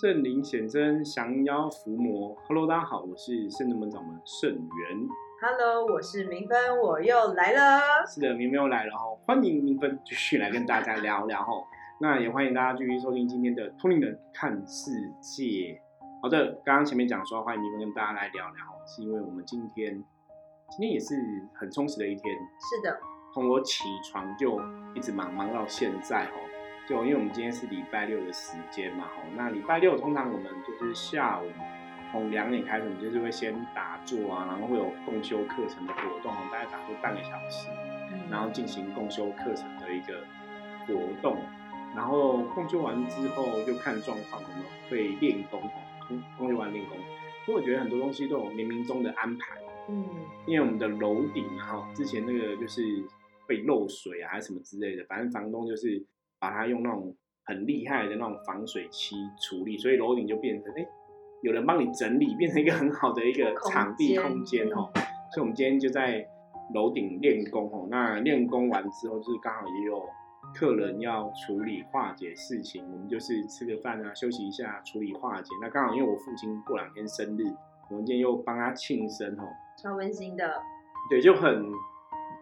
圣灵显真，降妖伏魔。Hello，大家好，我是圣真门掌门圣元。Hello，我是明芬，我又来了。是的，明明又来了哈，欢迎明芬继续来跟大家聊聊哈。那也欢迎大家继续收听今天的《通灵人看世界》。好的，刚刚前面讲说欢迎明芬跟大家来聊聊，是因为我们今天今天也是很充实的一天，是的，从我起床就一直忙忙到现在哦。就因为我们今天是礼拜六的时间嘛，吼，那礼拜六通常我们就是下午从两点开始，我们就是会先打坐啊，然后会有共修课程的活动，大概打坐半个小时，嗯。然后进行共修课程的一个活动，然后共修完之后就看状况，我们会练功哦，共共修完练功，因为我觉得很多东西都有冥冥中的安排。嗯，因为我们的楼顶哈，之前那个就是被漏水啊，还是什么之类的，反正房东就是把它用那种很厉害的那种防水漆处理，所以楼顶就变成哎、诶有人帮你整理，变成一个很好的一个空场地空间哦。所以我们今天就在楼顶练功哦。那练功完之后，就是刚好也有客人要处理化解事情，我们就是吃个饭啊，休息一下，处理化解。那刚好因为我父亲过两天生日，我们今天又帮他庆生哦。超温馨的。对，就很，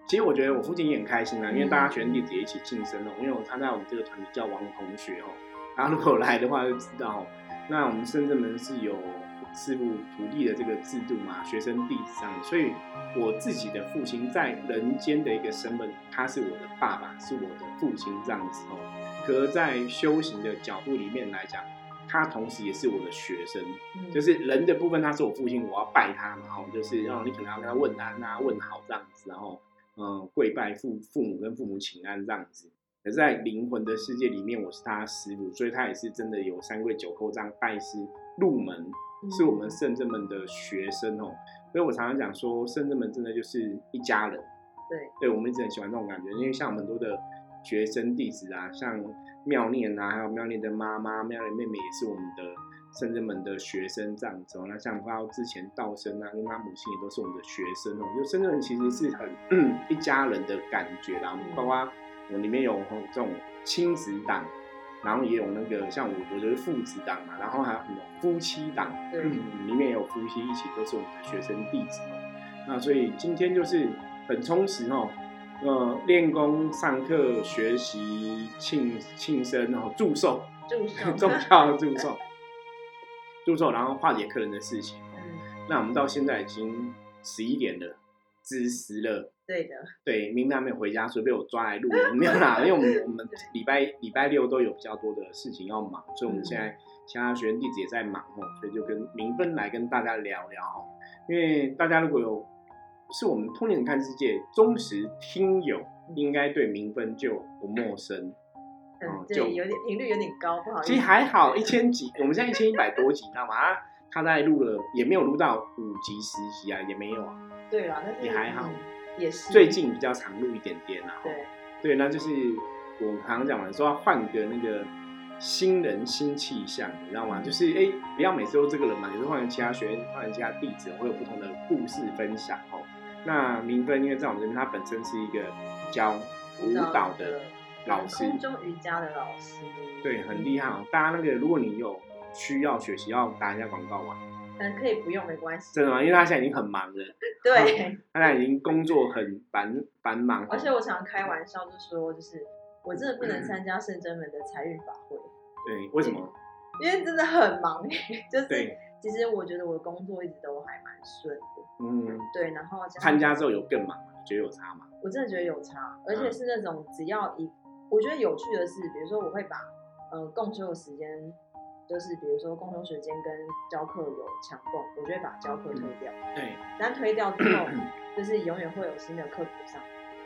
其实我觉得我父亲也很开心啦，因为嗯大家学生弟子也一起晋升哦。因为他在我们这个团体叫王同学哦，他如果来的话就知道哦，那我们深圳门是有师傅徒弟的这个制度嘛，学生弟子这样，所以我自己的父亲在人间的一个身份，他是我的爸爸，是我的父亲这样子哦。可在修行的角度里面来讲，他同时也是我的学生，嗯就是人的部分，他是我父亲，我要拜他嘛，然后就是哦，你可能要跟他问安啊，问好这样子，然后嗯，跪拜父父母跟父母请安这样子。可是，在灵魂的世界里面，我是他师傅，所以他也是真的有三跪九叩这样拜师入门，嗯是我们圣正门的学生哦。所以我常常讲说，圣正门真的就是一家人。对，对我们一直很喜欢这种感觉，因为像我们很多的学生弟子啊，像妙念啊，还有妙念的妈妈、妙念妹妹也是我们的圣人门的学生这样子哦。那像包括之前道生啊，跟他母亲也都是我们的学生哦。就圣人其实是很、嗯、一家人的感觉啦，嗯包括我里面有这种亲子档。然后也有那个像我，我就是父子档嘛，然后还有什么夫妻档，对嗯，里面也有夫妻一起都是我们的学生弟子哦。那所以今天就是很充实哦，呃，练功、上课、学习、庆庆生，然后祝寿，祝寿 宗教祝寿，祝寿，然后化解客人的事情。嗯，那我们到现在已经十一点了，子时了。对的，对，明天还没有回家，所以被我抓来录 音，没有啦，因为我们 我们礼拜礼拜六都有比较多的事情要忙，所以我们现在其他学生弟子也在忙哦，所以就跟明芬来跟大家聊聊哦，因为大家如果有是我们通灵看世界忠实听友，应该对明芬就不陌生。对，就有点频率有点高，不好意思。其实还好，一千集，我们现在一千一百多集，你知道吗？啊他在录了，也没有录到五集、十集啊，也没有啊。对啦，但是也还好嗯也是最近比较常录一点点啊。对，对，那就是我常常讲的，说要换个那个新人新气象，你知道吗？就是哎，不要每次都这个人嘛，有时候换成其他学员，换成其他弟子，会有不同的故事分享哦。那明芬因为在我们这边，他本身是一个教舞蹈的老师，空中瑜伽的老师，对，很厉害哦。大家那个，如果你有需要学习，要打一下广告嘛，嗯可以不用没关系。真的吗？因为他现在已经很忙了，对，他现在已经工作很繁繁忙哦，而且我常开玩笑就说，就是我真的不能参加圣真门的财运法会，对，为什么？因为真的很忙，就是，其实我觉得我的工作一直都还蛮顺的，嗯，对，然后参加之后有更忙吗？你觉得有差吗？我真的觉得有差，而嗯且是那种只要一，我觉得有趣的是，比如说我会把呃共修的时间，就是比如说共修时间跟教课有强共，我就会把教课推掉，对，但推掉之后，就是永远会有新的课补上，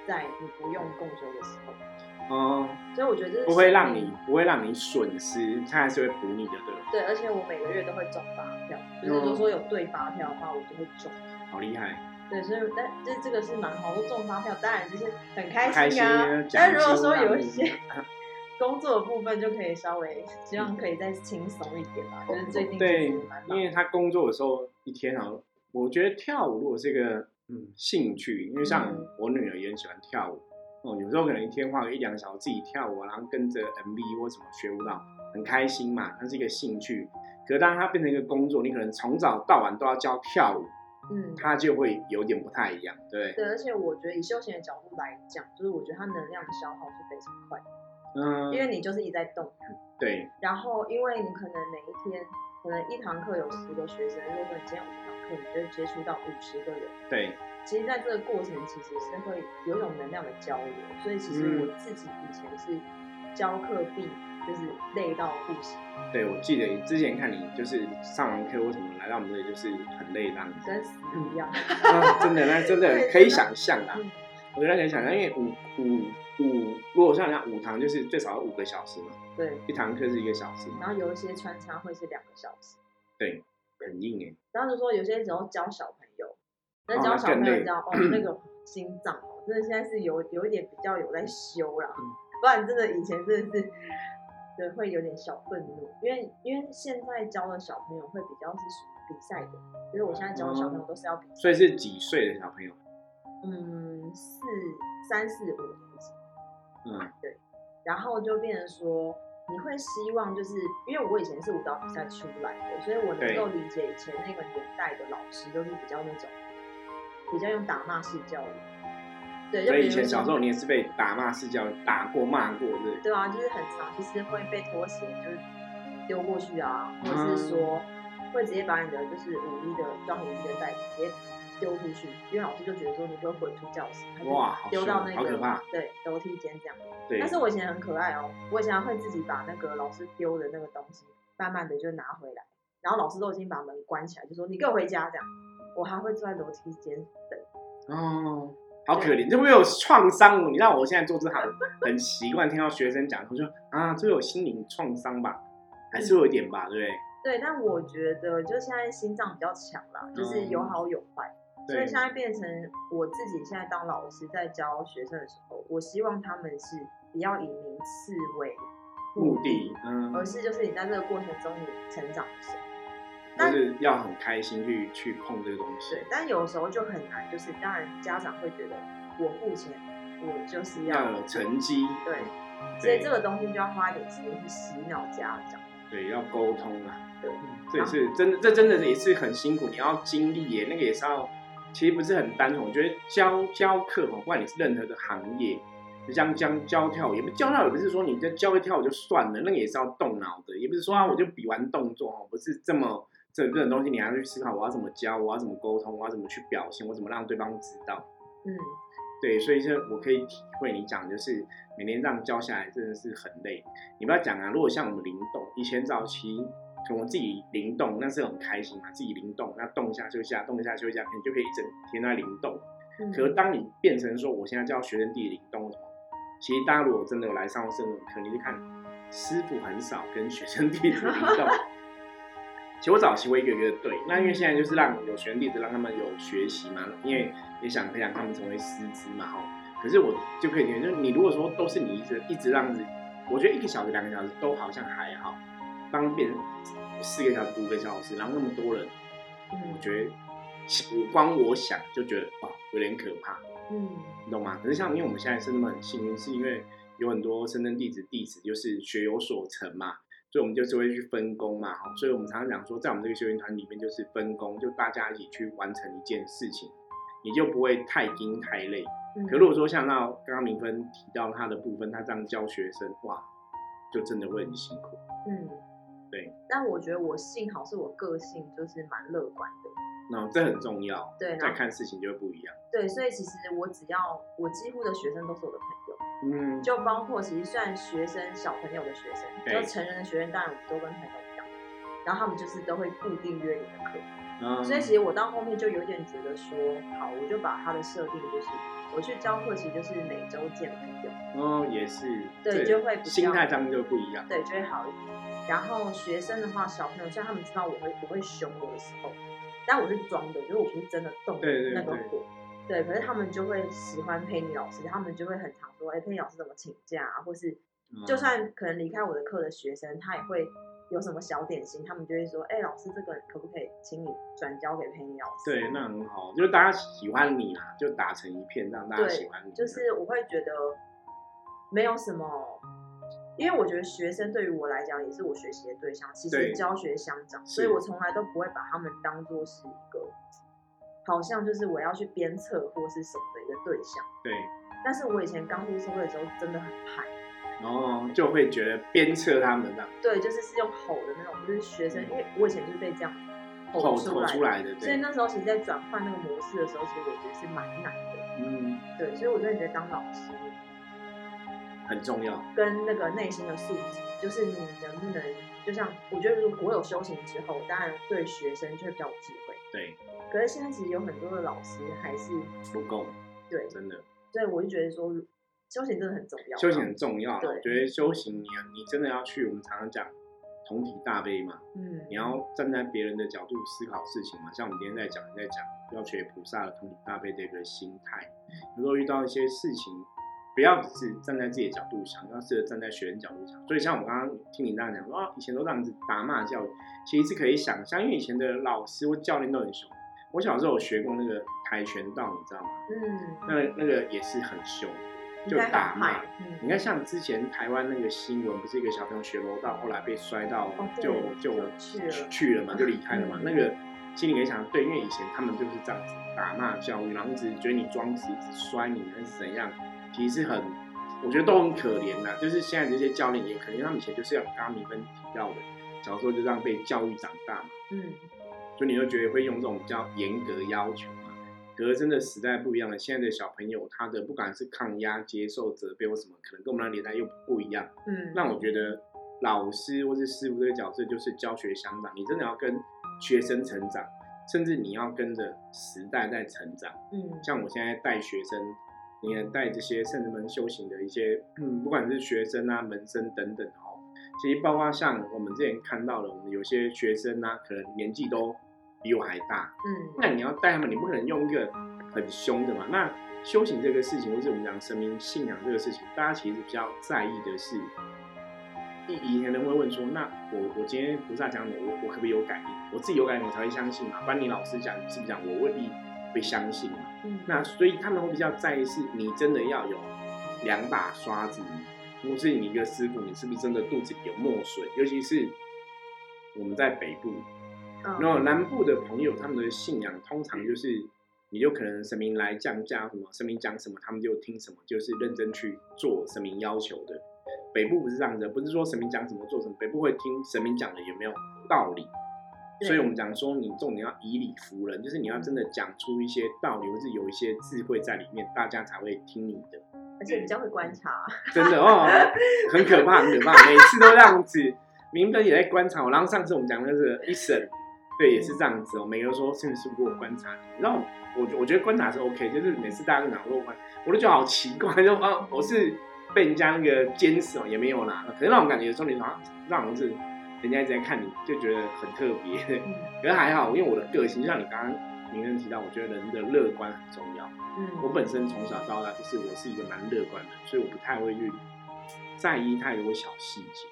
在你不用共修的时候，哦，所以我觉得这是不会让你不会让你损失，他还是会补你的，对吧？对，而且我每个月都会中发票，就是如果说有对发票的话，我就会中。好厉害，对，所以但这这个是蛮好，说中发票当然就是很开开心心啊。啊！但如果说有一些 工作的部分，就可以稍微希望可以再轻松一点吧。就是最近对因为他工作的时候一天啊，我觉得跳舞如果是一个嗯兴趣，因为像嗯我女儿也很喜欢跳舞，哦，有时候可能一天花个一两个小时自己跳舞啊，然后跟着 MV 或什么学舞蹈，很开心嘛，那是一个兴趣。可是当它变成一个工作，你可能从早到晚都要教跳舞，嗯，它就会有点不太一样，对。对？而且我觉得以休闲的角度来讲，就是我觉得它能量的消耗是非常快的，嗯，因为你就是一直在动，对。然后因为你可能每一天可能一堂课有十个学生，如果说你今天五堂课，你就会接触到五十个人。对，其实，在这个过程其实是会有一种能量的交流，所以其实嗯。我自己以前是教课必就是累到不行，对，我记得之前看你就是上完课或什么来到我们这里就是很累这样子，跟死一样。啊，真的那真的可以想象啦。嗯我觉得可以想象，因为五五五，如果像人家五堂就是最少要五个小时嘛，对，一堂课是一个小时嘛，然后有一些穿插会是两个小时，对，很硬哎。然后就说有些时候教小朋友，那哦教小朋友你知道哦，那个心脏哦，真的现在是有有一点比较有在修啦，嗯不然真的以前真的是。对，会有点小愤怒，因为因为现在教的小朋友会比较是属于比赛的，就是我现在教的小朋友都是要比赛，所以是几岁的小朋友？嗯，四三四五年级，嗯，对然后就变成说，你会希望就是因为我以前是舞蹈比赛出来的，所以我能够理解以前那个年代的老师都是比较那种比较用打骂式教育。对，所以以前小时候你也是被打骂式教育打过骂过，对不对？对啊，就是很长，就是会被拖鞋就是丢过去啊，或者是说会直接把你的就是舞衣的装舞衣的袋子直接丢出去，因为老师就觉得说你会滚出教室，哇好丢到那个对楼梯间这样。对但是我以前很可爱哦，我以前会自己把那个老师丢的那个东西，慢慢的就拿回来，然后老师都已经把门关起来，就说你给我回家这样，我还会坐在楼梯间等。哦，好可怜，这会有创伤哦。你让我现在做这行很习惯，听到学生讲，我说啊，这有心灵创伤吧，还是会有一点吧，对不对？对，但我觉得就现在心脏比较强啦，就是有好有坏，所以现在变成我自己现在当老师在教学生的时候，我希望他们是不要以名次为目的，嗯，而是就是你在这个过程中你成长的时候。但就是要很开心去去碰这个东西对，，但有时候就很难，就是当然家长会觉得我付钱，我就是要有成绩，对，所以这个东西就要花一点时间去洗脑家长。对，要沟通啊，对，这也是真的，这真的也是很辛苦，你要经历耶，那个也是要，其实不是很单纯。我觉得教教课哦，不管你是任何的行业，就像教教跳舞，也不教跳舞，也不是说你在教会跳舞就算了，那个也是要动脑的，也不是说啊我就比完动作哦，不是这么这这种东西，你还要去思考我要怎么教，我要怎么沟通，我要怎么去表现，我怎么让对方知道。嗯，对，所以这我可以体会你讲，就是每年这样教下来真的是很累。你不要讲啊，如果像我们灵动，以前早期可能我自己灵动，那是很开心嘛，自己灵动，那动一下休息一下，动一下休息一下，你就可以一整天都在灵动。嗯可是当你变成说，我现在教学生地灵动什么，其实大家如果真的有来上过这种课，你就看师傅很少跟学生弟子灵动。其实我早期我一个一个对，那因为现在就是让有学生弟子让他们有学习嘛，因为也想培养他们成为师资嘛，哈。可是我就可以觉得，就是你如果说都是你一直一直让子，我觉得一个小时、两个小时都好像还好，当变四个小时、五个小时，然后那么多人，我嗯觉得我光我想就觉得哇有点可怕，嗯你懂吗？可是像因为我们现在是那么很幸运，是因为有很多深圳弟子弟子就是学有所成嘛，所以我们就是会去分工嘛，哈，所以我们常常讲说，在我们这个修行团里面就是分工，就大家一起去完成一件事情，你就不会太精太累。嗯，可如果说像那刚刚明芬提到他的部分，他这样教学生，哇，就真的会很辛苦。嗯，对。但我觉得我幸好是我个性就是蛮乐观的，那这很重要，对，然再看事情就会不一样。对，所以其实我只要我几乎的学生都是我的朋友。嗯，就包括其实算学生小朋友的学生，就成人的学生，当然我们都跟朋友一样，然后他们就是都会固定约你的课，嗯所以其实我到后面就有点觉得说，好，我就把他的设定就是，我去教课其实就是每周见朋友，哦，也是，对就会比较心态上就不一样。对，就会好一点。然后学生的话，小朋友像他们知道我会我会凶我的时候，但我是装的，就是我不是真的动那个火。对，可是他们就会喜欢佩妮老师，他们就会很常说，哎，佩妮老师怎么请假啊，或是嗯就算可能离开我的课的学生，他也会有什么小点心，他们就会说：“哎、老师，这个可不可以请你转交给佩妮老师？”对，那很好，就是大家喜欢你啦，就打成一片，让大家喜欢你。就是我会觉得没有什么，因为我觉得学生对于我来讲也是我学习的对象，其对实教学相长，所以我从来都不会把他们当做是一个好像就是我要去鞭策或是什么的一个对象。对，但是我以前刚入社会的时候真的很怕，然后就会觉得鞭策他们这样对，就是是用吼的那种，就是学生，因为我以前就是被这样吼吼出来的，出来的，所以那时候其实，在转换那个模式的时候，其实我觉得是蛮难的。嗯，对，所以我真的觉得当老师很重要，跟那个内心的素质，就是你能不能，就像我觉得，如果我有修行之后，当然对学生就会比较有智慧。对，可是现在其实有很多的老师还是不够，对，真的，所以我就觉得说，修行真的很重要。修行很重要我觉得修行你你真的要去，我们常常讲同体大悲嘛，嗯，你要站在别人的角度思考事情嘛，像我们今天在讲在讲要学菩萨的同体大悲这个心态，有时候遇到一些事情，不要只是站在自己的角度想，要试着站在学生角度想。所以像我刚刚听你这样讲说，啊，以前都这样子打骂教育，其实是可以想象，因为以前的老师或教练都很凶。我小时候有学过那个跆拳道，你知道吗？嗯，那那个也是很凶，就打骂。嗯，你看，像之前台湾那个新闻，不是一个小朋友学柔道，后来被摔到哦就就就去了嘛，就离开了嘛。嗯那个心里可以想，对，因为以前他们就是这样子打骂教育，然后一直觉得你装死，一直摔你还是怎样，其实是很，我觉得都很可怜呐。就是现在这些教练也可能，他们以前就是要刚刚明芬提到的，小时候就这样被教育长大嘛，嗯，所以你就觉得会用这种比较严格要求嘛。可是真的时代不一样了，现在的小朋友他的不管是抗压、接受责备或什么，可能跟我们那年代又不一样。嗯，那我觉得老师或是师傅这个角色就是教学相长，你真的要跟学生成长，甚至你要跟着时代在成长。嗯，像我现在带学生，你看带这些圣人们修行的一些，嗯，不管是学生啊、门生等等哦，其实包括像我们之前看到的，我们有些学生啊，可能年纪都比我还大，嗯，那你要带他们，你不可能用一个很凶的嘛。那修行这个事情，或者我们讲生命信仰这个事情，大家其实比较在意的是，以以前人会问说，那我我今天菩萨讲我，我我可不可以有感应？我自己有感应，我才会相信嘛。不然你老师讲，你是不是讲，我未必会相信嘛。嗯，那所以他们会比较在意是，你真的要有两把刷子，或是你一个师傅，你是不是真的肚子里有墨水？尤其是我们在北部，嗯然后南部的朋友，他们的信仰通常就是，你就可能神明来降价什么，神明讲什么，他们就听什么，就是认真去做神明要求的。北部不是这样的，不是说神明讲什么做什么，北部会听神明讲的有没有道理。所以我们讲说，你重点要以理服人，就是你要真的讲出一些道理，或是有一些智慧在里面，大家才会听你的。而且比较会观察，真的哦，很可怕，很可怕，每次都这样子。明哥也在观察我，然后上次我们讲的是一审，对，也是这样子哦。每个人说甚至是给我观察你？然后我我觉得观察是 OK，就是每次大家都讲说观，我都觉得好奇怪，就啊，我是被人家那个监视哦，也没有啦。可是让我感觉，有时候你好像让我是人家一直在看你，就觉得很特别。嗯可是还好，因为我的个性，就像你刚刚明哥提到，我觉得人的乐观很重要。嗯，我本身从小到大就是我是一个蛮乐观的，所以我不太会去在意太多小细节。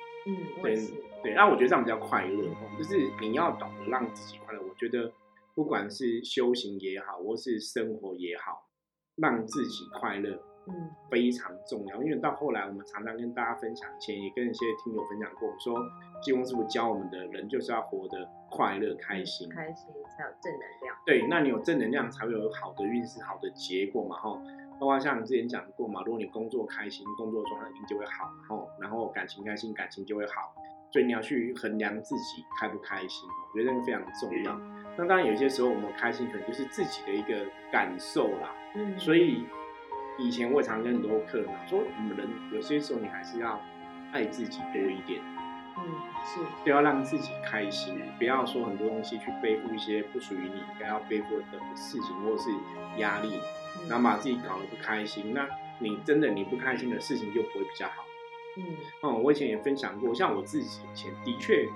对对，那我觉得这样比较快乐，哦就是你要懂得让自己快乐。我觉得不管是修行也好，或是生活也好，让自己快乐嗯非常重要。因为到后来，我们常常跟大家分享，以前也跟一些听友分享过，我们说济公师傅教我们的人就是要活得快乐开心。开心才有正能量，对，那你有正能量才会有好的运势、好的结果嘛，吼。包括像之前讲过嘛，如果你工作开心，工作状态一定就会好，然后，然后感情开心，感情就会好。所以你要去衡量自己开不开心，我觉得这个非常重要。那当然有些时候我们开心可能就是自己的一个感受啦，嗯，所以以前我也常跟很多客人讲说，我们人有些时候你还是要爱自己多一点。嗯是，就要让自己开心，不要说很多东西去背负一些不属于你应该要背负的事情或是压力，嗯然后把自己搞得不开心。那你真的你不开心的事情就不会比较好。嗯嗯，我以前也分享过，像我自己以前的确，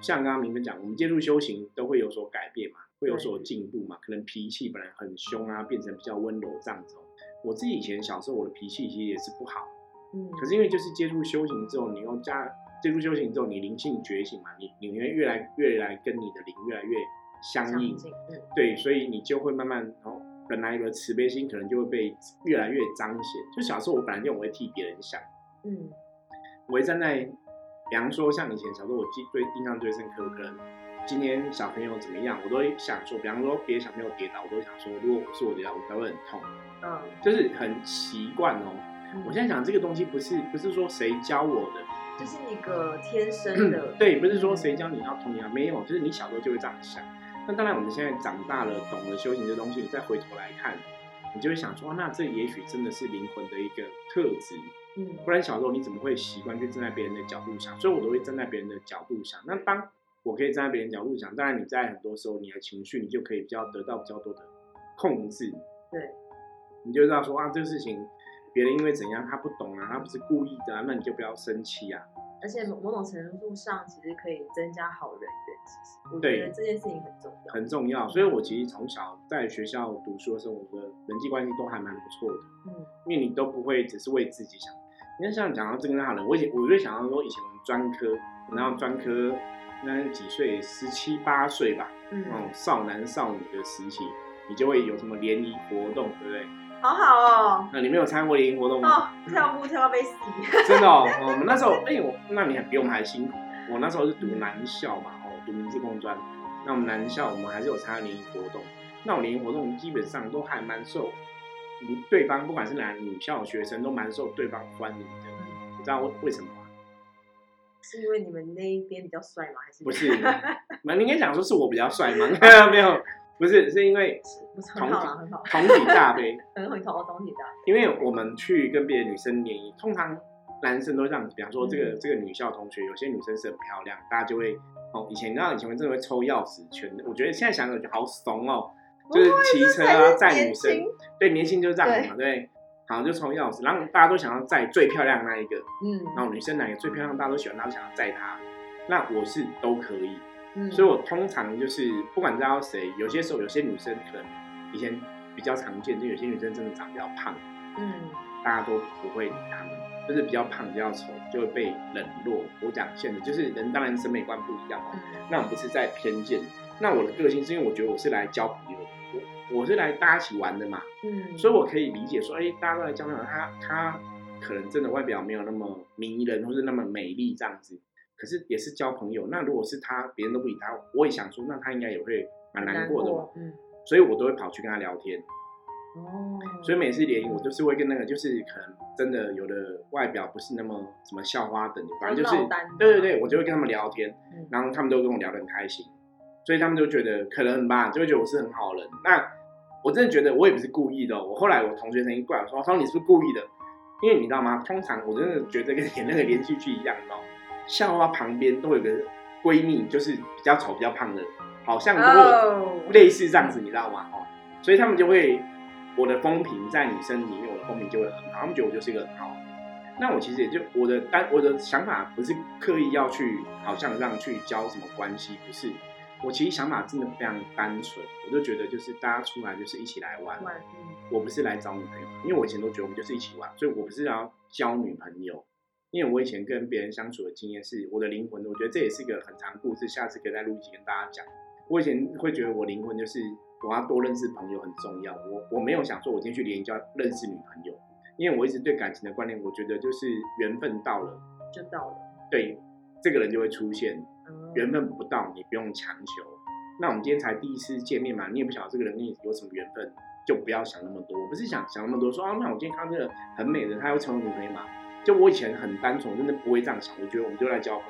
像刚刚明哥讲，我们接触修行都会有所改变嘛，会有所进步嘛，可能脾气本来很凶啊，变成比较温柔这样子哦。我自己以前小时候我的脾气其实也是不好，嗯，可是因为就是接触修行之后，你又加接触修行之后，你灵性觉醒嘛，你你会越来越来跟你的灵越来越相应，对，所以你就会慢慢，哦本来有的慈悲心可能就会被越来越彰显。就小时候我本来就我会替别人想，嗯我会站在，比方说像以前小时候，我记最印象最深刻，可能今天小朋友怎么样，我都会想说，比方说别的小朋友跌倒，我都会想说，如果是我跌倒，我该会很痛，嗯，就是很习惯哦。我现在想这个东西，不是不是说谁教我的，就是一个天生的，对，不是说谁教你要同样，没有，就是你小时候就会这样想。那当然，我们现在长大了，懂了修行这东西，你再回头来看，你就会想说，那这也许真的是灵魂的一个特质。嗯，不然小时候你怎么会习惯去站在别人的角度想？所以我都会站在别人的角度想。那当我可以站在别人角度想，当然你在很多时候你的情绪你就可以比较得到比较多的控制。对，你就知道说啊，这个事情别人因为怎样他不懂啊，他不是故意的啊，那你就不要生气啊。而且某某种程度上，其实可以增加好人缘。其实我觉得这件事情很重要。很重要，所以我其实从小在学校读书的时候，我的人际关系都还蛮不错的，嗯因为你都不会只是为自己想。你看，像讲到这个好人，我以前我就想到说，以前我们专科，然后专科那几岁，十七八岁吧，嗯那种少男少女的时期，你就会有什么联谊活动，对不对？好好哦。那你没有参加过联谊活动吗？哦，跳舞跳到被死。真的哦，哦我们那时候，哎、我那你还比我们还辛苦。我那时候是读男校嘛，哦，读明治工专。那我们男校，我们还是有参加联谊活动。那我联谊活动基本上都还蛮受嗯对方，不管是男女校学生，都蛮受对方欢迎的。你知道为为什么吗？是因为你们那一边比较帅吗？还是不是，那你应该讲说是。我比较帅吗？没有，不是，是因为不是很好啦，很好，同体大杯。很很同同体的。因为我们去跟别的女生联谊，通常男生都这样子，比方说这个、嗯。这个女校同学，有些女生是很漂亮，大家就会哦，以前你知道以前真的会抽钥匙圈的，我觉得现在想想就好怂哦，就是骑车啊载女生，对，年轻就这样嘛，对，好就抽钥匙，然后大家都想要载最漂亮的那一个，嗯。然后女生哪个最漂亮，大家都喜欢，大家都想要载她，那我是都可以，嗯，所以我通常就是不管载到谁，有些时候有些女生可能以前比较常见，就有些女生真的长比较胖。嗯大家都不会理他们，就是比较胖、比较丑，就会被冷落。我讲现在就是人，当然审美观不一样哦。嗯那我不是在偏见。那我的个性是因为我觉得我是来交朋友的，我我是来大家一起玩的嘛，嗯，所以我可以理解说，哎、大家都来交朋友，他他可能真的外表没有那么迷人，或是那么美丽这样子，可是也是交朋友。那如果是他，别人都不理他，我也想说，那他应该也会蛮难过的嘛，嗯，所以我都会跑去跟他聊天。哦，所以每次联谊，我就是会跟那个，就是可能真的有的外表不是那么什么校花等级，反正就是对对对，我就会跟他们聊天嗯，然后他们都跟我聊得很开心，所以他们就觉得可能吧，就会觉得我是很好人。那我真的觉得我也不是故意的哦、我后来我同学曾经过来说：“说你是不是故意的？”因为你知道吗？通常我真的觉得跟 演那个连续剧一样，你知道吗？校花旁边都有个闺蜜，就是比较丑、比较胖的，好像都会哦，类似这样子，你知道吗？哦，所以他们就会，我的风评在女生里面，我的风评就会很好，他们觉得我就是一个很好。那我其实也就我的单我的想法不是刻意要去好像让去交什么关系，不是。我其实想法真的非常单纯，我就觉得就是大家出来就是一起来玩，我不是来找女朋友，因为我以前都觉得我们就是一起玩，所以我不是要交女朋友。因为我以前跟别人相处的经验是我的灵魂，我觉得这也是一个很长故事，下次可以再录一集跟大家讲。我以前会觉得我灵魂就是我要多认识朋友很重要，我我没有想说我今天去联谊就要认识女朋友，因为我一直对感情的观念，我觉得就是缘分到了，就到了，对这个人就会出现，嗯缘分不到你不用强求。那我们今天才第一次见面嘛，你也不晓得这个人跟你有什么缘分，就不要想那么多。我不是想想那么多，说啊，那我今天看到这个很美的，她会成为女朋友嘛？就我以前很单纯，我真的不会这样想，我觉得我们就来交朋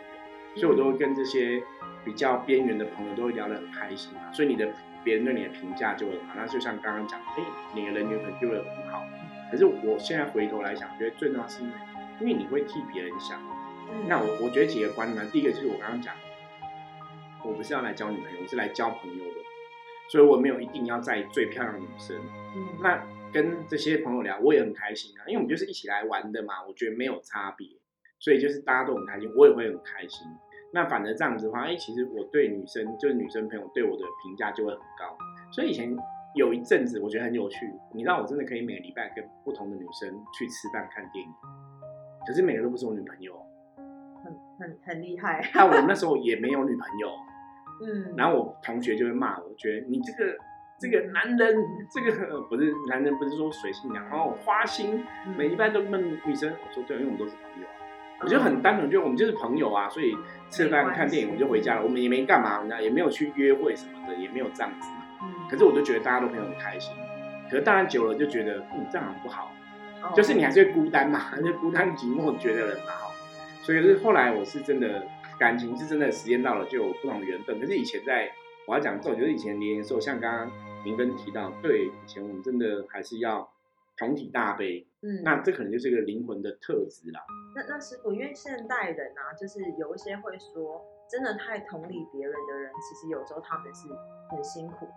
友，所以我都会跟这些比较边缘的朋友都会聊得很开心嘛。所以你的别人对你的评价就会很好。那就像刚刚讲，哎、你的人缘可能就会很好。可是我现在回头来想，觉得最重要是因为，因为你会替别人想。嗯那我我觉得几个观念嘛，第一个就是我刚刚讲，我不是要来交女朋友，我是来交朋友的，所以我没有一定要在最漂亮的女生。嗯那跟这些朋友聊，我也很开心啊，因为我们就是一起来玩的嘛，我觉得没有差别，所以就是大家都很开心，我也会很开心。那反而这样子的话，哎、其实我对女生就是女生朋友对我的评价就会很高。所以以前有一阵子我觉得很有趣，你知道我真的可以每个礼拜跟不同的女生去吃饭看电影，可是每个都不是我女朋友。很很很厉害，但我那时候也没有女朋友，嗯，然后我同学就会骂我，觉得你这个这个男人，这个不是男人，不是说水性杨，然后花心，嗯每一般都问女生，我说对，因为我们都是朋友啊。我就很单纯，就我们就是朋友啊，所以吃了饭看电影我们就回家了，我们也没干嘛，那也没有去约会什么的，也没有这样子。嗯，可是我就觉得大家都朋友很开心，可是当然久了就觉得，嗯，这样很不好，就是你还是会孤单嘛，就孤单寂寞觉得人嘛，哈。所以是后来我是真的感情是真的时间到了就有不同的缘分，可是以前在我要讲这种，就是以前年的时候，像刚刚明根提到，对，以前我们真的还是要同体大悲，嗯，那这可能就是一个灵魂的特质啦。那那师傅，因为现代人啊，就是有一些会说，真的太同理别人的人，其实有时候他们是很辛苦。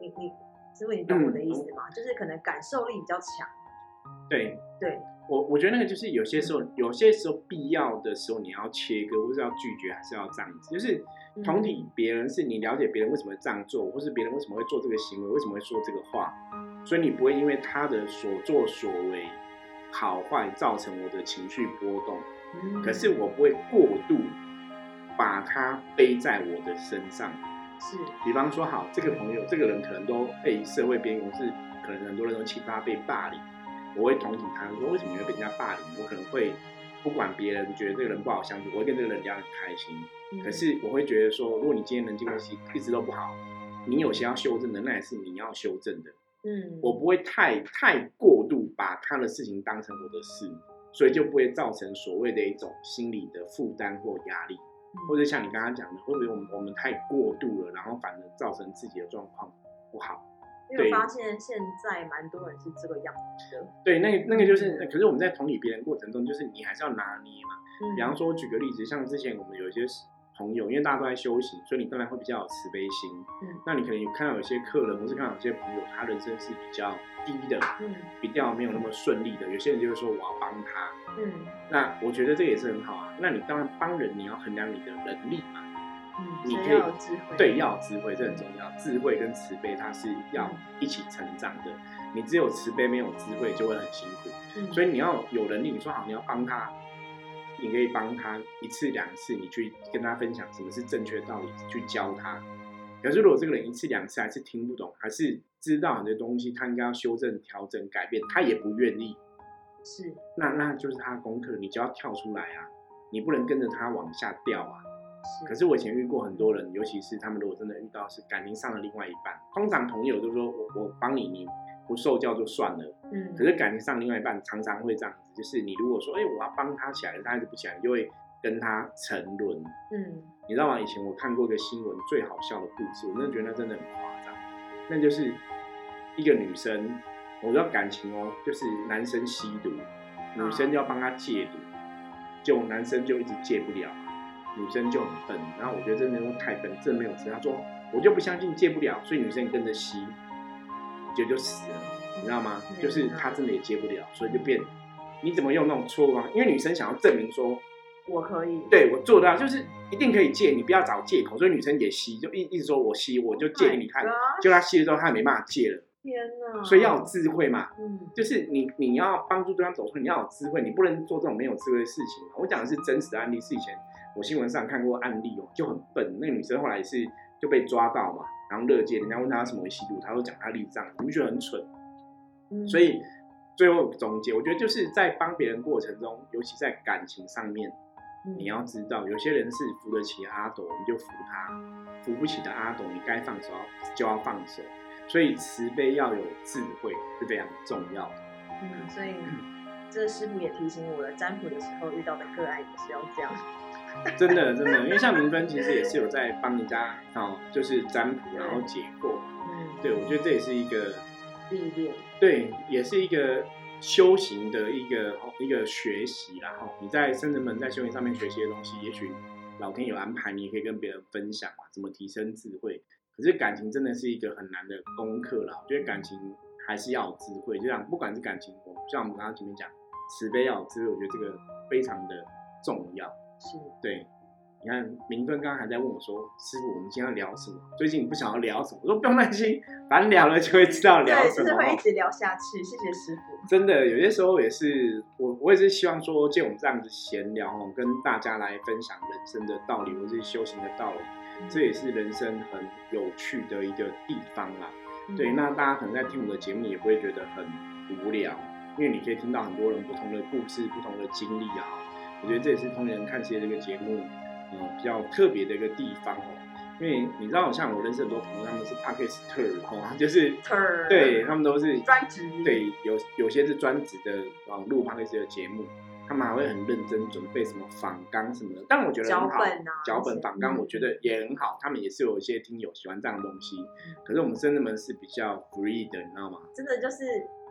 你你师傅，你懂我的意思吗？就是可能感受力比较强。对对，我我觉得那个就是有些时候，有些时候必要的时候你要切割，或是要拒绝，还是要这样子。就是同理别人，是你了解别人为什么会这样做，或是别人为什么会做这个行为，为什么会说这个话，所以你不会因为他的所作所为好坏造成我的情绪波动。嗯可是我不会过度把它背在我的身上。是比方说，好，这个朋友，这个人可能都被社会边缘，是可能很多人都欺负他被霸凌，我会同情他，说为什么你会被人家霸凌？我可能会不管别人觉得这个人不好相处，我会跟这个人聊得很开心。嗯可是我会觉得说，如果你今天人际关系一直都不好，你有些要修正的，那也是你要修正的。嗯，我不会太太过度把他的事情当成我的事，所以就不会造成所谓的一种心理的负担或压力。或者像你刚刚讲的，会不会我们我们太过度了，然后反而造成自己的状况不好？因为我发现现在蛮多人是这个样子的。对，那个那个就是，可是我们在同理别人过程中，就是你还是要拿捏嘛。嗯比方说，举个例子，像之前我们有一些朋友，因为大家都在修行，所以你当然会比较有慈悲心。嗯那你可能有看到有些客人，或是看到有些朋友，他人生是比较低的，嗯比较没有那么顺利的。有些人就会说我要帮他，嗯那我觉得这也是很好啊。那你当然帮人，你要衡量你的能力嘛。嗯，你可以。对，要有智慧，这很重要。智慧跟慈悲，它是要一起成长的。你只有慈悲没有智慧，就会很辛苦。嗯，所以你要有能力，你说好你要帮他，你可以帮他一次两次，你去跟他分享什么是正确道理，去教他。可是如果这个人一次两次还是听不懂，还是知道很多东西，他应该要修正、调整、改变，他也不愿意，是那那就是他的功课，你就要跳出来啊，你不能跟着他往下掉啊。是，可是我以前遇过很多人，尤其是他们如果真的遇到是感情上的另外一半，通常朋友就说我我帮你，你不受教就算了。嗯，可是感情上另外一半常常会这样子，就是你如果说哎、我要帮他起来，他还是不起来，你就会跟他沉沦。嗯你知道吗？以前我看过一个新闻，最好笑的故事，我真的觉得那真的很夸张。那就是一个女生，我知道感情哦，就是男生吸毒，女生要帮他戒毒，就男生就一直戒不了，女生就很笨。然后我觉得真的都太笨，真的没有吃。他说我就不相信戒不了，所以女生跟着吸，就死了，你知道吗？嗯就是他真的也戒不了，所以就变。你怎么用那种错误方法？因为女生想要证明说，我可以。对我做到，就是一定可以借，你不要找借口。所以女生也吸，就一一直说我吸，我就借给你看。Oh 就她吸了之后，她也没办法借了，天哪！所以要有智慧嘛。嗯就是你你要帮助对方走出，你要有智慧，你不能做这种没有智慧的事情。我讲的是真实的案例，是以前我新闻上看过案例哦，就很笨。那个女生后来也是就被抓到嘛，然后乐界，人家问他什么会吸毒，他都讲她例子这样，你不觉得很蠢？嗯，所以最后总结，我觉得就是在帮别人过程中，尤其在感情上面。嗯你要知道，有些人是扶得起阿斗，你就扶他；扶不起的阿斗，你该放手就要放手。所以慈悲要有智慧是非常重要的。嗯，所以这师傅也提醒我了，占卜的时候遇到的个案也是要这样。真的真的，因为像明芬其实也是有在帮人家哦，就是占卜然后解惑。嗯，对，我觉得这也是一个历练。对，也是一个修行的一个哦一个学习啦。哈，你在生人们在修行上面学习的东西，也许老天有安排，你也可以跟别人分享嘛，怎么提升智慧。可是感情真的是一个很难的功课啦。我觉得感情还是要有智慧，就像不管是感情，我像我们刚刚前面讲，慈悲要有智慧，我觉得这个非常的重要。是，对，你看明顿刚刚还在问我说：“师傅，我们今天要聊什么？最近你不想要聊什么？”我说：“不用担心，反正聊了就会知道聊，什么。”就是会一直聊下去。谢谢师傅。真的，有些时候也是我，我也是希望说，借我们这样子闲聊哦，跟大家来分享人生的道理，或是修行的道理，这也是人生很有趣的一个地方啦。嗯对，那大家可能在听我的节目也不会觉得很无聊，因为你可以听到很多人不同的故事、不同的经历啊。我觉得这也是《同龄人看世界》这个节目，呃，比较特别的一个地方哦。因为你知道，像我认识很多朋友，他们是特哦，就是对他们都是专职，对，有有些是专职的网录 Podcast 的节目，他们还会很认真准备什么访纲什么的。但我觉得很好，脚本访纲我觉得也很好，他们也是有一些听友喜欢这样的东西。可是我们真的们是比较 free 的，你知道吗？真的就是，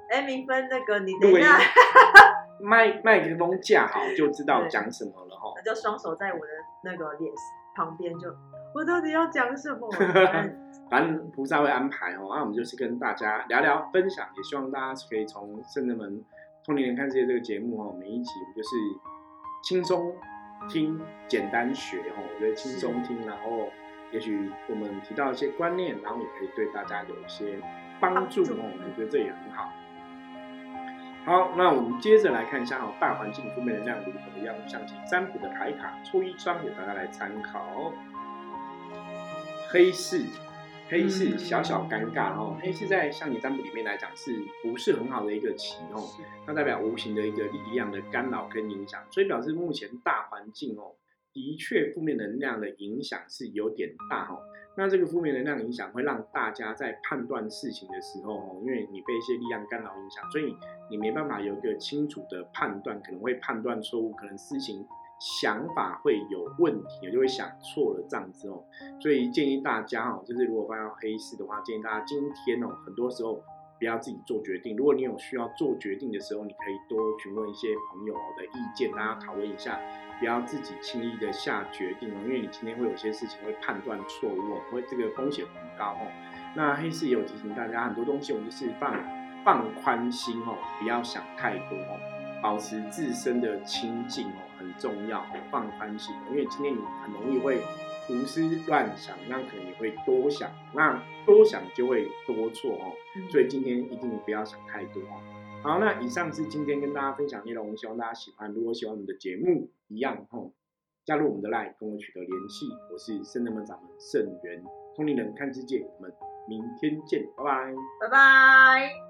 哎，明芬那个你等一下，麦麦克风架好就知道讲什么了哈。那就双手在我的那个脸旁边就。我到底要讲什么？反正菩萨会安排哦。那我们就是跟大家聊聊分享，也希望大家可以从圣人们通灵人看世界这个节目哦，每一集我们就是轻松听，简单学哦。我觉得轻松听，然后也许我们提到一些观念，然后也可以对大家有一些帮助哦。我觉得这也很好。好，那我们接着来看一下哈，大环境负面能量如何样象棋占卜的牌卡抽一张给大家来参考。黑市，黑市小小尴尬哦。黑市在象棋占卜里面来讲，是不是很好的一个棋哦？它代表无形的一个力量的干扰跟影响，所以表示目前大环境哦，的确负面能量的影响是有点大哦。那这个负面能量影响会让大家在判断事情的时候哦，因为你被一些力量干扰影响，所以你没办法有一个清楚的判断，可能会判断错误，可能事情。想法会有问题，就会想错了这样子哦，所以建议大家哦，就是如果发现黑市的话，建议大家今天哦，很多时候不要自己做决定。如果你有需要做决定的时候，你可以多询问一些朋友的意见，大家讨论一下，不要自己轻易的下决定哦，因为你今天会有些事情会判断错误，会这个风险很高哦。那黑市也有提醒大家，很多东西我们就是放放宽心哦，不要想太多哦，保持自身的清净哦。很重要，放宽心，因为今天你很容易会胡思乱想，那可能你会多想，那多想就会多错哦。所以今天一定不要想太多哦。好，那以上是今天跟大家分享内容，希望大家喜欢。如果喜欢我们的节目，一样哦，加入我们的 LINE 跟我取得联系。我是圣人门掌门圣元，通灵人看世界，我们明天见，拜拜，拜拜。